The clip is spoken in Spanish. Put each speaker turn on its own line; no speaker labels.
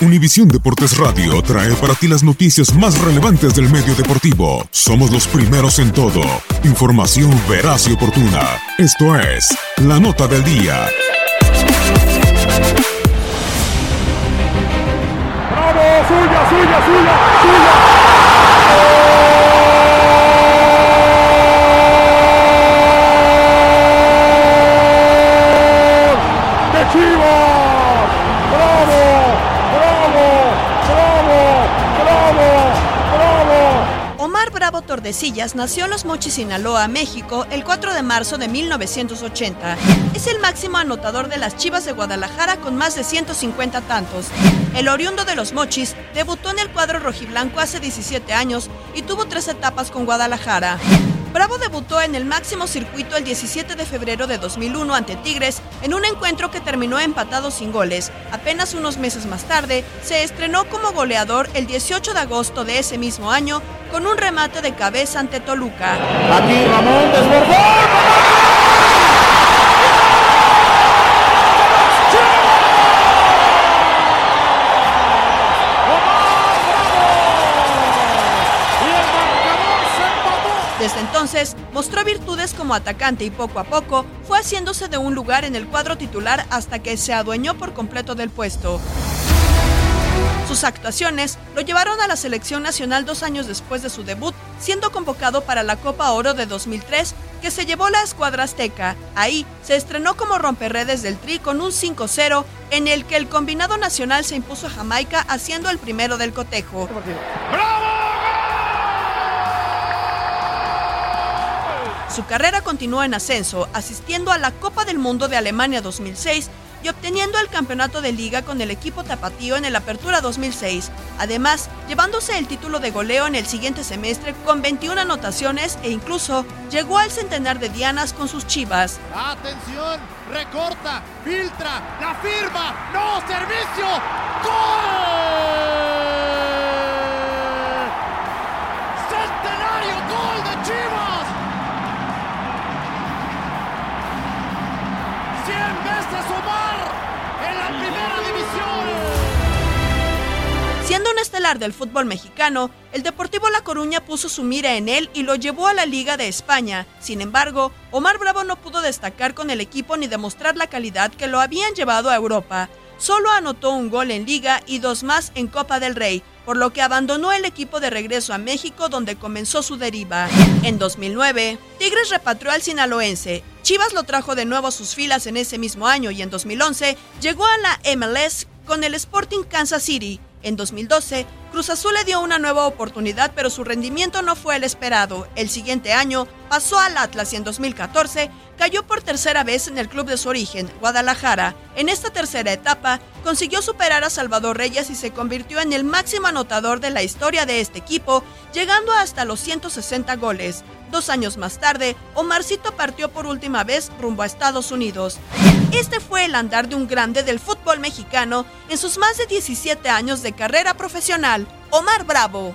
Univisión Deportes Radio trae para ti las noticias más relevantes del medio deportivo. Somos los primeros en todo. Información veraz y oportuna. Esto es La Nota del Día.
¡Bravo! ¡Suya, suya, suya! ¡Suya! ¡De Chivas! ¡Bravo!
Omar Bravo Tordesillas nació en Los Mochis, Sinaloa, México, el 4 de marzo de 1980. Es el máximo anotador de las Chivas de Guadalajara con más de 150 tantos. El oriundo de Los Mochis debutó en el cuadro rojiblanco hace 17 años y tuvo tres etapas con Guadalajara. Bravo debutó en el máximo circuito el 17 de febrero de 2001 ante Tigres en un encuentro que terminó empatado sin goles. Apenas unos meses más tarde, se estrenó como goleador el 18 de agosto de ese mismo año con un remate de cabeza ante Toluca.
Aquí Ramón desbordó.
Entonces, mostró virtudes como atacante y poco a poco fue haciéndose de un lugar en el cuadro titular hasta que se adueñó por completo del puesto. Sus actuaciones lo llevaron a la selección nacional dos años después de su debut, siendo convocado para la Copa Oro de 2003, que se llevó la escuadra azteca. Ahí se estrenó como romperredes del Tri con un 5-0, en el que el combinado nacional se impuso a Jamaica haciendo el primero del cotejo. Su carrera continuó en ascenso, asistiendo a la Copa del Mundo de Alemania 2006 y obteniendo el campeonato de liga con el equipo tapatío en el Apertura 2006. Además, llevándose el título de goleo en el siguiente semestre con 21 anotaciones e incluso llegó al centenar de dianas con sus chivas.
Atención, recorta, filtra, la firma, no, servicio,
Del fútbol mexicano, el Deportivo La Coruña puso su mira en él y lo llevó a la Liga de España. Sin embargo, Omar Bravo no pudo destacar con el equipo ni demostrar la calidad que lo habían llevado a Europa. Solo anotó un gol en Liga y dos más en Copa del Rey, por lo que abandonó el equipo de regreso a México donde comenzó su deriva. En 2009, Tigres repatrió al sinaloense. Chivas lo trajo de nuevo a sus filas en ese mismo año y en 2011 llegó a la MLS con el Sporting Kansas City. En 2012, Cruz Azul le dio una nueva oportunidad, pero su rendimiento no fue el esperado. El siguiente año pasó al Atlas y en 2014 cayó por tercera vez en el club de su origen, Guadalajara. En esta tercera etapa, consiguió superar a Salvador Reyes y se convirtió en el máximo anotador de la historia de este equipo, llegando hasta los 160 goles. Dos años más tarde, Omarcito partió por última vez rumbo a Estados Unidos. Este fue el andar de un grande del fútbol mexicano en sus más de 17 años de carrera profesional, Omar Bravo.